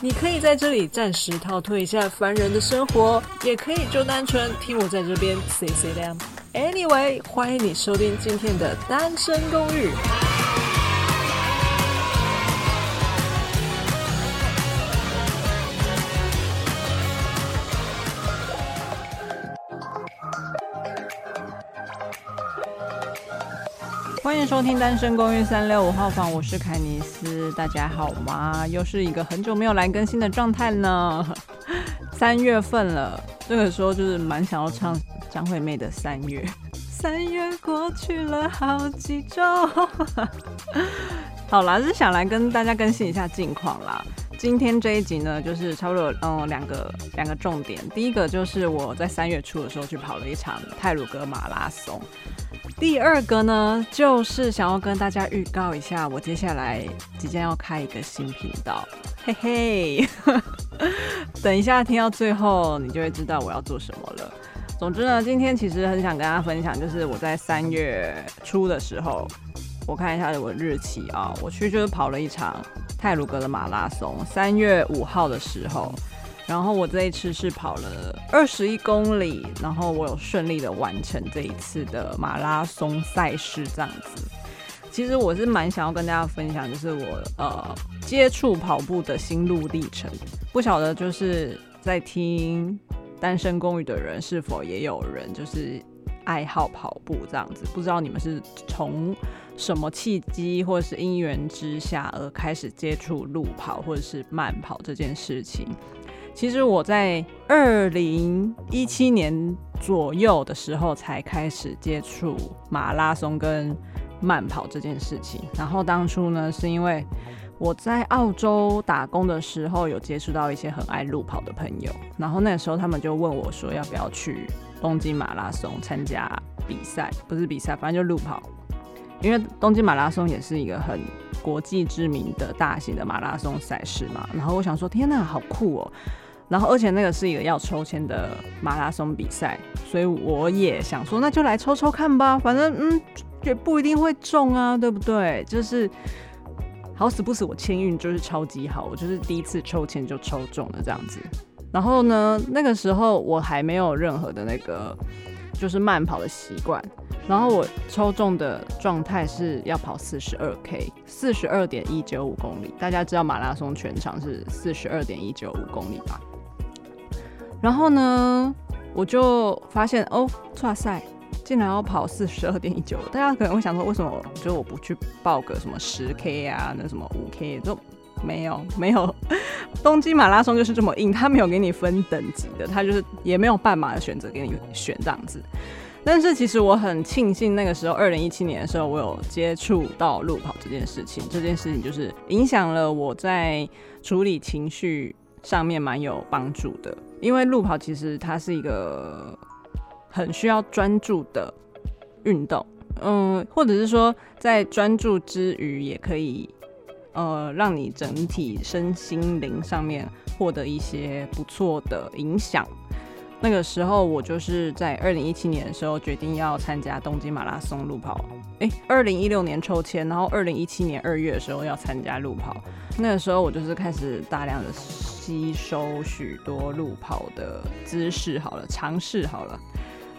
你可以在这里暂时逃脱一下凡人的生活，也可以就单纯听我在这边 say say 亮。Anyway，欢迎你收听今天的单身公寓。欢迎收听《单身公寓三六五号房》，我是凯尼斯，大家好吗？又是一个很久没有来更新的状态呢。三月份了，这个时候就是蛮想要唱张惠妹的《三月》。三月过去了好几周，好啦，是想来跟大家更新一下近况啦。今天这一集呢，就是差不多嗯两个两个重点。第一个就是我在三月初的时候去跑了一场泰鲁阁马拉松。第二个呢，就是想要跟大家预告一下，我接下来即将要开一个新频道，嘿嘿。等一下听到最后，你就会知道我要做什么了。总之呢，今天其实很想跟大家分享，就是我在三月初的时候，我看一下我的日期啊，我去就是跑了一场泰鲁格的马拉松，三月五号的时候。然后我这一次是跑了二十一公里，然后我有顺利的完成这一次的马拉松赛事，这样子。其实我是蛮想要跟大家分享，就是我呃接触跑步的心路历程。不晓得就是在听单身公寓的人是否也有人就是爱好跑步这样子？不知道你们是从什么契机或者是因缘之下而开始接触路跑或者是慢跑这件事情。其实我在二零一七年左右的时候才开始接触马拉松跟慢跑这件事情。然后当初呢，是因为我在澳洲打工的时候有接触到一些很爱路跑的朋友，然后那时候他们就问我说要不要去东京马拉松参加比赛，不是比赛，反正就路跑。因为东京马拉松也是一个很国际知名的大型的马拉松赛事嘛。然后我想说，天呐，好酷哦！然后，而且那个是一个要抽签的马拉松比赛，所以我也想说，那就来抽抽看吧。反正，嗯，也不一定会中啊，对不对？就是好死不死，我签运就是超级好，我就是第一次抽签就抽中了这样子。然后呢，那个时候我还没有任何的那个就是慢跑的习惯。然后我抽中的状态是要跑四十二 K，四十二点一九五公里。大家知道马拉松全长是四十二点一九五公里吧？然后呢，我就发现哦，哇塞，竟然要跑四十二点一九。大家可能会想说，为什么就我不去报个什么十 K 啊，那什么五 K 都没有没有。东京马拉松就是这么硬，他没有给你分等级的，他就是也没有半马的选择给你选这样子。但是其实我很庆幸那个时候，二零一七年的时候，我有接触到路跑这件事情。这件事情就是影响了我在处理情绪上面蛮有帮助的。因为路跑其实它是一个很需要专注的运动，嗯，或者是说在专注之余，也可以呃让你整体身心灵上面获得一些不错的影响。那个时候我就是在二零一七年的时候决定要参加东京马拉松路跑，诶，二零一六年抽签，然后二零一七年二月的时候要参加路跑。那个时候我就是开始大量的。吸收许多路跑的姿势，好了，尝试好了，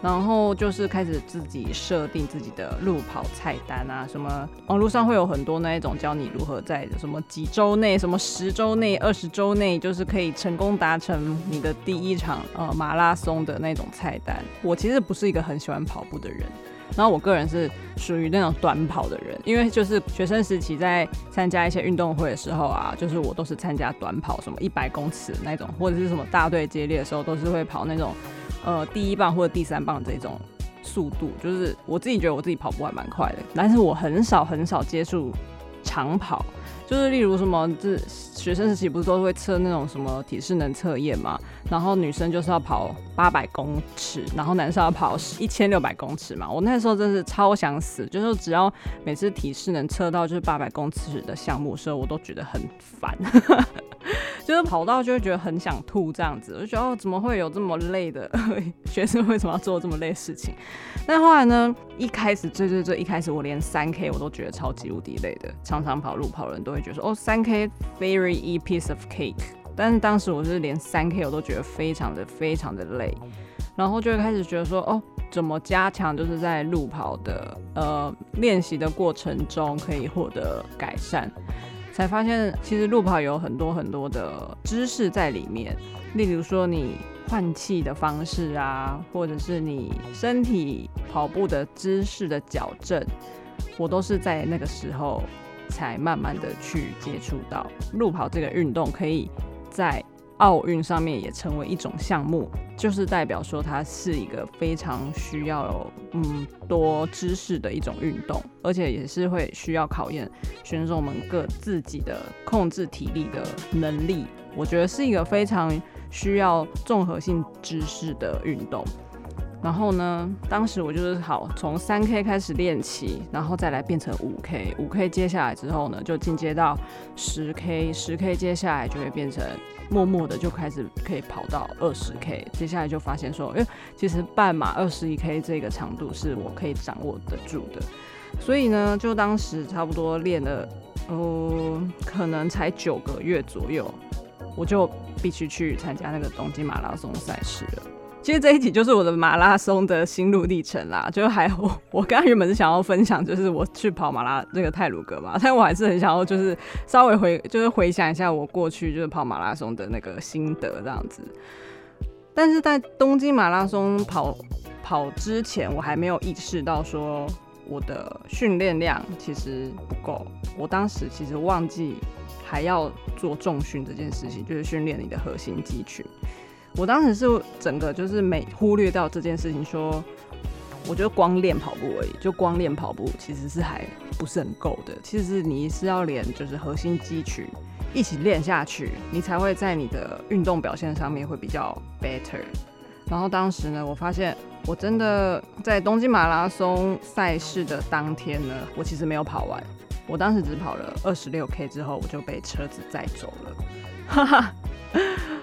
然后就是开始自己设定自己的路跑菜单啊，什么网络上会有很多那一种教你如何在什么几周内、什么十周内、二十周内，就是可以成功达成你的第一场呃马拉松的那种菜单。我其实不是一个很喜欢跑步的人。然后我个人是属于那种短跑的人，因为就是学生时期在参加一些运动会的时候啊，就是我都是参加短跑，什么一百公尺那种，或者是什么大队接力的时候，都是会跑那种呃第一棒或者第三棒这种速度，就是我自己觉得我自己跑步还蛮快的，但是我很少很少接触长跑，就是例如什么，这学生时期不是都会测那种什么体适能测验嘛？然后女生就是要跑八百公尺，然后男生要跑一千六百公尺嘛。我那时候真是超想死，就是只要每次体适能测到就是八百公尺的项目的时候，我都觉得很烦，就是跑到就会觉得很想吐这样子。我就觉得哦，怎么会有这么累的 学生？为什么要做这么累的事情？但后来呢，一开始最最最一开始，我连三 K 我都觉得超级无敌累的，常常跑路跑人都会。觉得说哦，三 K very easy piece of cake，但是当时我是连三 K 我都觉得非常的非常的累，然后就会开始觉得说哦，怎么加强就是在路跑的呃练习的过程中可以获得改善，才发现其实路跑有很多很多的知识在里面，例如说你换气的方式啊，或者是你身体跑步的姿势的矫正，我都是在那个时候。才慢慢的去接触到路跑这个运动，可以在奥运上面也成为一种项目，就是代表说它是一个非常需要嗯多知识的一种运动，而且也是会需要考验选手们各自己的控制体力的能力。我觉得是一个非常需要综合性知识的运动。然后呢，当时我就是好从三 K 开始练起，然后再来变成五 K，五 K 接下来之后呢，就进阶到十 K，十 K 接下来就会变成默默的就开始可以跑到二十 K，接下来就发现说，哎，其实半马二十一 K 这个长度是我可以掌握得住的，所以呢，就当时差不多练了，呃，可能才九个月左右，我就必须去参加那个东京马拉松赛事了。其实这一集就是我的马拉松的心路历程啦，就还我 我刚刚原本是想要分享，就是我去跑马拉那个泰鲁阁嘛，但我还是很想要就是稍微回就是回想一下我过去就是跑马拉松的那个心得这样子。但是在东京马拉松跑跑之前，我还没有意识到说我的训练量其实不够，我当时其实忘记还要做重训这件事情，就是训练你的核心肌群。我当时是整个就是没忽略掉这件事情，说我觉得光练跑步而已，就光练跑步其实是还不是很够的。其实是你是要连就是核心肌群一起练下去，你才会在你的运动表现上面会比较 better。然后当时呢，我发现我真的在东京马拉松赛事的当天呢，我其实没有跑完。我当时只跑了二十六 K 之后，我就被车子载走了，哈哈。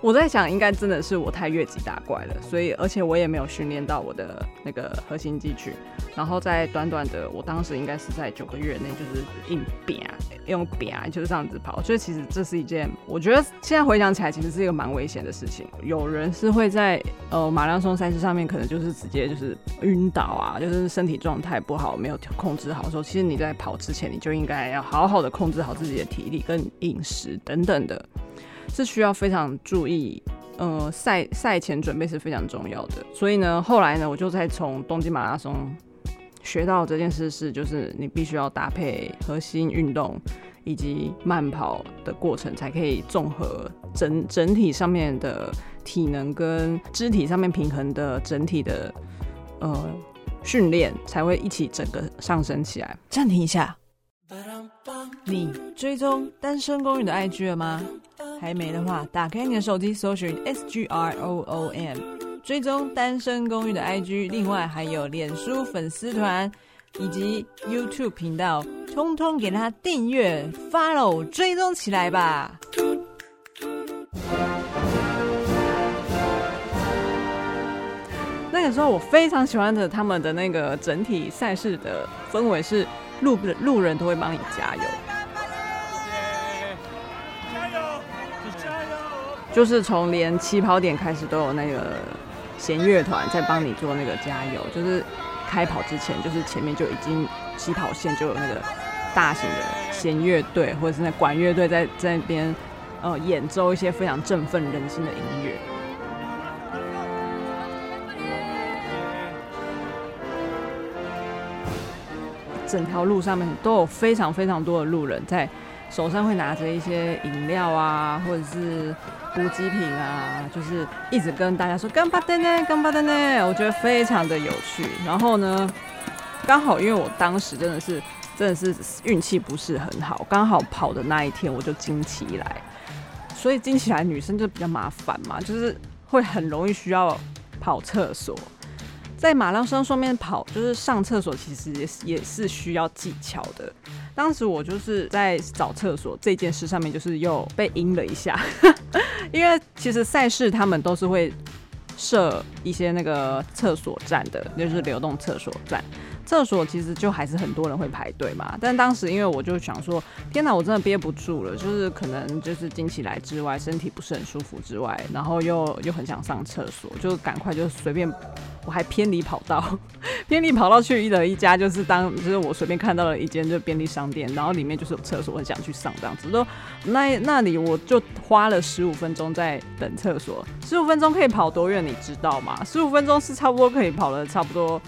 我在想，应该真的是我太越级打怪了，所以而且我也没有训练到我的那个核心肌群，然后在短短的，我当时应该是在九个月内，就是硬扁，用扁就是这样子跑，所以其实这是一件，我觉得现在回想起来，其实是一个蛮危险的事情。有人是会在呃马拉松赛事上面，可能就是直接就是晕倒啊，就是身体状态不好，没有控制好的时候，其实你在跑之前，你就应该要好好的控制好自己的体力跟饮食等等的。是需要非常注意，呃，赛赛前准备是非常重要的。所以呢，后来呢，我就在从东京马拉松学到这件事是，就是你必须要搭配核心运动以及慢跑的过程，才可以综合整整体上面的体能跟肢体上面平衡的整体的呃训练，才会一起整个上升起来。暂停一下，你追踪单身公寓的 IG 了吗？还没的话，打开你的手机，搜寻 S G R O O M，追踪单身公寓的 IG，另外还有脸书粉丝团以及 YouTube 频道，通通给他订阅、Follow、追踪起来吧。那个时候我非常喜欢的他们的那个整体赛事的氛围是路路人都会帮你加油。就是从连起跑点开始都有那个弦乐团在帮你做那个加油，就是开跑之前，就是前面就已经起跑线就有那个大型的弦乐队或者是那管乐队在在那边呃演奏一些非常振奋人心的音乐。整条路上面都有非常非常多的路人在手上会拿着一些饮料啊，或者是。补给品啊，就是一直跟大家说干巴的呢，干巴的呢，我觉得非常的有趣。然后呢，刚好因为我当时真的是真的是运气不是很好，刚好跑的那一天我就经起来，所以经起来女生就比较麻烦嘛，就是会很容易需要跑厕所。在马拉松上面跑，就是上厕所，其实也是也是需要技巧的。当时我就是在找厕所这件事上面，就是又被阴了一下，因为其实赛事他们都是会设一些那个厕所站的，就是流动厕所站。厕所其实就还是很多人会排队嘛，但当时因为我就想说，天哪，我真的憋不住了，就是可能就是经期来之外，身体不是很舒服之外，然后又又很想上厕所，就赶快就随便，我还偏离跑道，偏离跑道去了一家就是当就是我随便看到了一间就便利商店，然后里面就是有厕所，我很想去上这样子，都那那里我就花了十五分钟在等厕所，十五分钟可以跑多远你知道吗？十五分钟是差不多可以跑了差不多。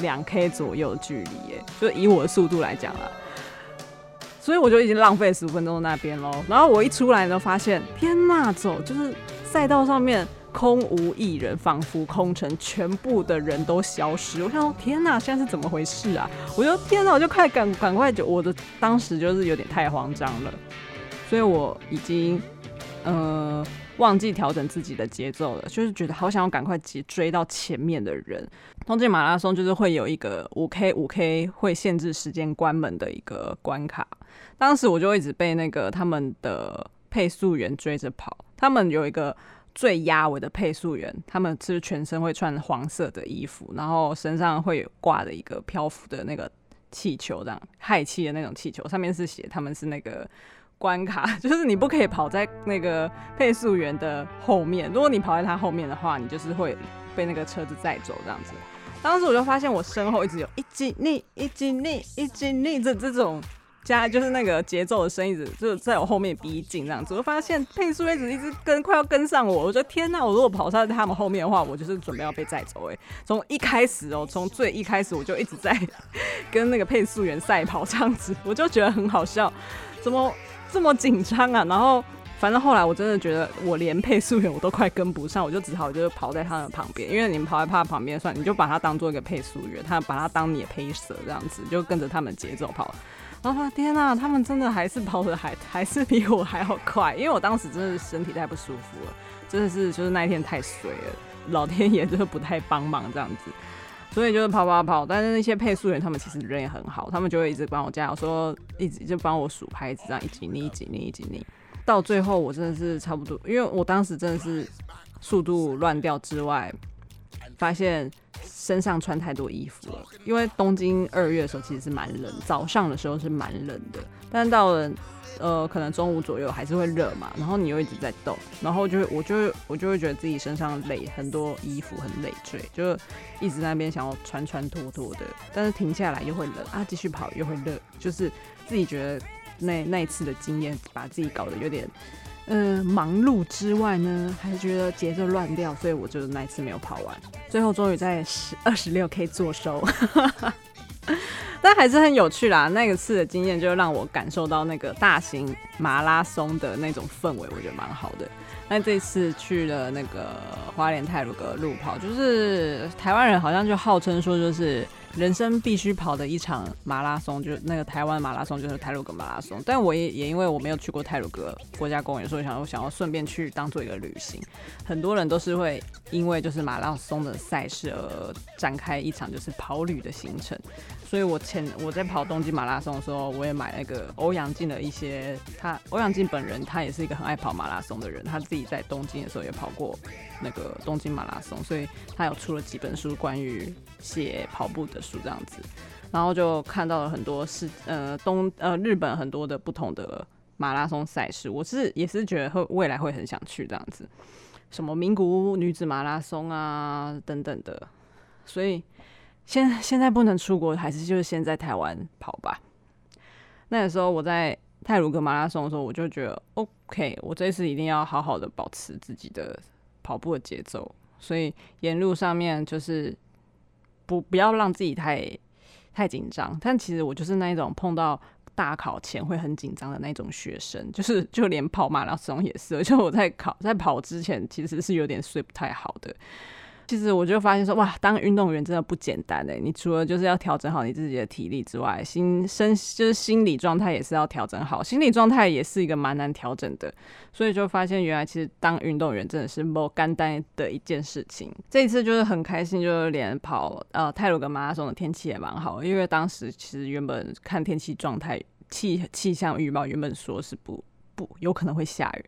两 K 左右距离耶，就以我的速度来讲啦，所以我就已经浪费十五分钟那边喽。然后我一出来呢，发现天呐，走就是赛道上面空无一人，仿佛空城，全部的人都消失。我想说，天呐，现在是怎么回事啊？我就天呐，我就快赶赶快就，我的当时就是有点太慌张了，所以我已经呃。忘记调整自己的节奏了，就是觉得好想要赶快追追到前面的人。东京马拉松就是会有一个五 K 五 K 会限制时间关门的一个关卡，当时我就一直被那个他们的配速员追着跑。他们有一个最压尾的配速员，他们是全身会穿黄色的衣服，然后身上会挂着一个漂浮的那个气球，这样氦气的那种气球，上面是写他们是那个。关卡 就是你不可以跑在那个配速员的后面，如果你跑在他后面的话，你就是会被那个车子载走这样子。当时我就发现我身后一直有一激逆、一激逆、一激逆这这种加就是那个节奏的声音，一直就在我后面逼近这样子。我发现配速一直一直跟快要跟上我，我觉得天哪！我如果跑在他们后面的话，我就是准备要被载走哎。从一开始哦，从最一开始我就一直在 跟那个配速员赛跑这样子，我就觉得很好笑，怎么？这么紧张啊！然后反正后来我真的觉得我连配速员我都快跟不上，我就只好就是跑在他的旁边，因为你们跑在他旁边算，你就把他当做一个配速员，他把他当你的配色这样子，就跟着他们节奏跑。然后天哪，他们真的还是跑的还还是比我还要快，因为我当时真的身体太不舒服了，真的是就是那一天太水了，老天爷就是不太帮忙这样子。所以就是跑跑跑，但是那些配速员他们其实人也很好，他们就会一直帮我加油，说一直就帮我数拍子，这样一级你一级你一级你，到最后我真的是差不多，因为我当时真的是速度乱掉之外，发现身上穿太多衣服了，因为东京二月的时候其实是蛮冷，早上的时候是蛮冷的，但到了。呃，可能中午左右还是会热嘛，然后你又一直在动，然后就会我就会我就会觉得自己身上累很多衣服很累赘，就一直在那边想要穿穿脱脱的，但是停下来又会冷啊，继续跑又会热，就是自己觉得那那一次的经验把自己搞得有点呃忙碌之外呢，还是觉得节奏乱掉，所以我就那一次没有跑完，最后终于在十二十六 K 做收。但还是很有趣啦，那个次的经验就让我感受到那个大型马拉松的那种氛围，我觉得蛮好的。那这次去了那个花莲泰鲁格路跑，就是台湾人好像就号称说就是。人生必须跑的一场马拉松，就是那个台湾马拉松，就是泰鲁格马拉松。但我也也因为我没有去过泰鲁格国家公园，所以想我想要顺便去当做一个旅行。很多人都是会因为就是马拉松的赛事而展开一场就是跑旅的行程。所以我前我在跑东京马拉松的时候，我也买了一个欧阳靖的一些。他欧阳靖本人他也是一个很爱跑马拉松的人，他自己在东京的时候也跑过那个东京马拉松，所以他有出了几本书关于写跑步的书这样子。然后就看到了很多是呃东呃日本很多的不同的马拉松赛事，我是也是觉得会未来会很想去这样子，什么名古屋女子马拉松啊等等的，所以。现现在不能出国，还是就是先在台湾跑吧。那个时候我在泰鲁格马拉松的时候，我就觉得 OK，我这次一定要好好的保持自己的跑步的节奏，所以沿路上面就是不不要让自己太太紧张。但其实我就是那一种碰到大考前会很紧张的那种学生，就是就连跑马拉松也是，而且我在考在跑之前其实是有点睡不太好的。其实我就发现说，哇，当运动员真的不简单哎！你除了就是要调整好你自己的体力之外，心身就是心理状态也是要调整好，心理状态也是一个蛮难调整的。所以就发现原来其实当运动员真的是不简单的一件事情。这一次就是很开心，就是连跑呃泰鲁格马拉松的天气也蛮好，因为当时其实原本看天气状态。气气象预报原本说是不有可能会下雨，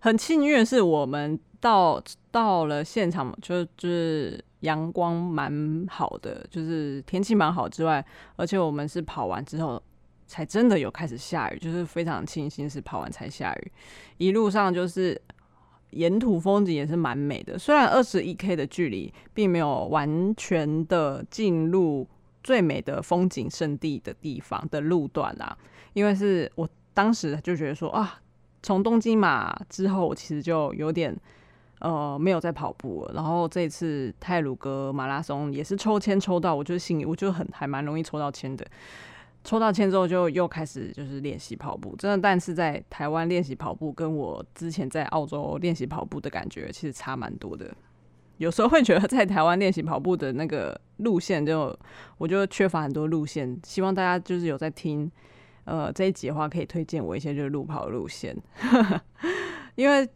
很幸运是我们到到了现场就就是阳光蛮好的，就是天气蛮好之外，而且我们是跑完之后才真的有开始下雨，就是非常庆幸是跑完才下雨。一路上就是沿途风景也是蛮美的，虽然二十一 K 的距离并没有完全的进入最美的风景胜地的地方的路段啊。因为是我当时就觉得说啊，从东京马之后，我其实就有点呃没有在跑步了。然后这次泰鲁阁马拉松也是抽签抽到，我就心里我就很还蛮容易抽到签的。抽到签之后就又开始就是练习跑步，真的。但是在台湾练习跑步，跟我之前在澳洲练习跑步的感觉其实差蛮多的。有时候会觉得在台湾练习跑步的那个路线就我就缺乏很多路线，希望大家就是有在听。呃，这一集的话可以推荐我一些就是路跑路线，因为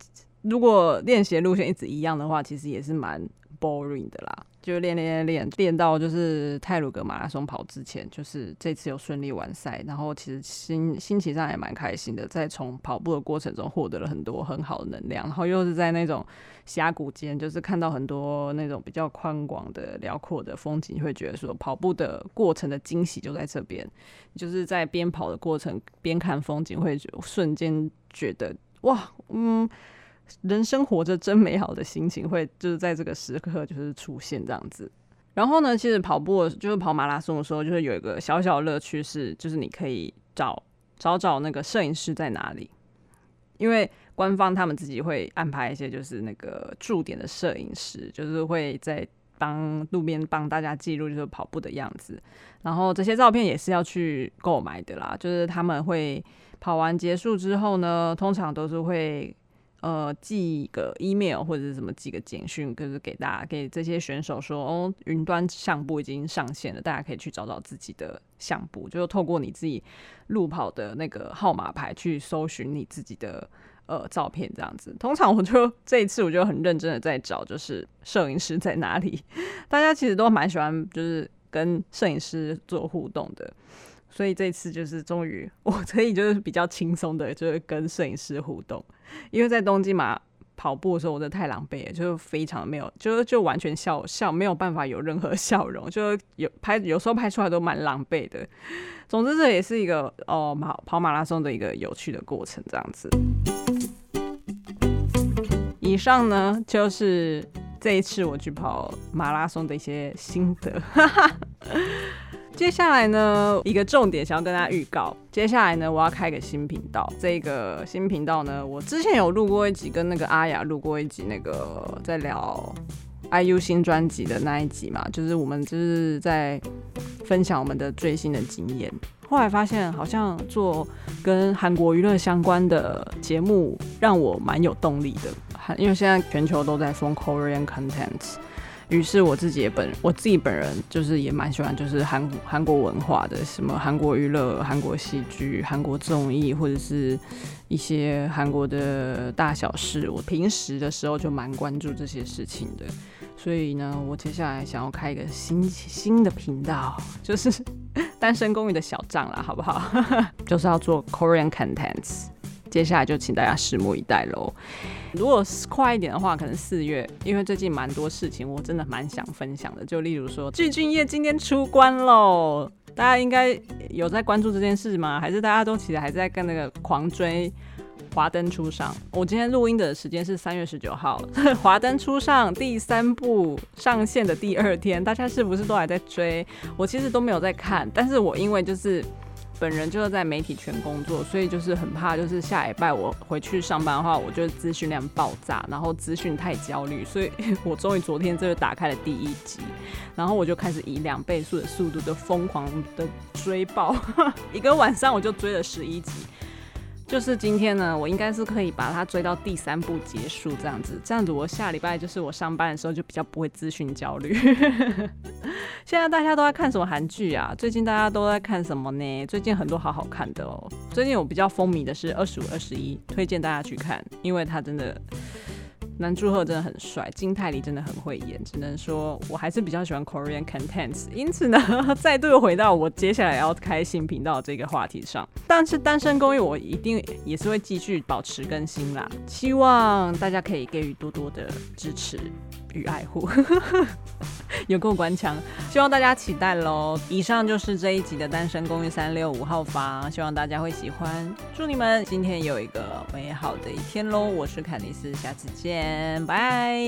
如果练习路线一直一样的话，其实也是蛮 boring 的啦。就练练练练练到就是泰鲁格马拉松跑之前，就是这次有顺利完赛，然后其实心心情上也蛮开心的，在从跑步的过程中获得了很多很好的能量，然后又是在那种峡谷间，就是看到很多那种比较宽广的辽阔的风景，会觉得说跑步的过程的惊喜就在这边，就是在边跑的过程边看风景，会瞬间觉得哇，嗯。人生活着真美好的心情会就是在这个时刻就是出现这样子。然后呢，其实跑步就是跑马拉松的时候，就是有一个小小乐趣是，就是你可以找找找那个摄影师在哪里，因为官方他们自己会安排一些就是那个驻点的摄影师，就是会在帮路边帮大家记录就是跑步的样子。然后这些照片也是要去购买的啦，就是他们会跑完结束之后呢，通常都是会。呃，寄一个 email 或者是什么寄个简讯，就是给大家给这些选手说，哦，云端相簿已经上线了，大家可以去找找自己的相簿，就透过你自己路跑的那个号码牌去搜寻你自己的呃照片，这样子。通常我就这一次我就很认真的在找，就是摄影师在哪里。大家其实都蛮喜欢，就是跟摄影师做互动的。所以这次就是终于我可以就是比较轻松的，就是跟摄影师互动，因为在东京嘛跑步的时候，我真的太狼狈了，就非常没有，就就完全笑笑没有办法有任何 笑容，就有拍有时候拍出来都蛮狼狈的。总之这也是一个哦跑跑马拉松的一个有趣的过程，这样子。以上呢就是这一次我去跑马拉松的一些心得。接下来呢，一个重点想要跟大家预告。接下来呢，我要开个新频道。这个新频道呢，我之前有录过一集，跟那个阿雅录过一集，那个在聊 IU 新专辑的那一集嘛，就是我们就是在分享我们的最新的经验。后来发现，好像做跟韩国娱乐相关的节目，让我蛮有动力的。因为现在全球都在封 Korean content。于是我自己也本我自己本人就是也蛮喜欢就是韩韩国文化的，什么韩国娱乐、韩国戏剧、韩国综艺，或者是一些韩国的大小事。我平时的时候就蛮关注这些事情的，所以呢，我接下来想要开一个新新的频道，就是 单身公寓的小账啦，好不好？就是要做 Korean contents。接下来就请大家拭目以待喽。如果快一点的话，可能四月，因为最近蛮多事情，我真的蛮想分享的。就例如说，具俊业今天出关喽，大家应该有在关注这件事吗？还是大家都其实还在跟那个狂追《华灯初上》？我今天录音的时间是三月十九号，《华灯初上》第三部上线的第二天，大家是不是都还在追？我其实都没有在看，但是我因为就是。本人就是在媒体圈工作，所以就是很怕，就是下礼拜我回去上班的话，我就资讯量爆炸，然后资讯太焦虑，所以 我终于昨天这就打开了第一集，然后我就开始以两倍速的速度就疯狂的追爆，一个晚上我就追了十一集。就是今天呢，我应该是可以把它追到第三部结束，这样子，这样子我下礼拜就是我上班的时候就比较不会资讯焦虑。现在大家都在看什么韩剧啊？最近大家都在看什么呢？最近很多好好看的哦。最近我比较风靡的是《二十五二十一》，推荐大家去看，因为它真的。南柱赫真的很帅，金泰梨真的很会演，只能说我还是比较喜欢 Korean contents。因此呢，再度回到我接下来要开新频道这个话题上。但是单身公寓我一定也是会继续保持更新啦，希望大家可以给予多多的支持与爱护。有够顽强，希望大家期待喽。以上就是这一集的单身公寓三六五号房，希望大家会喜欢。祝你们今天有一个美好的一天喽！我是凯尼斯，下次见，拜。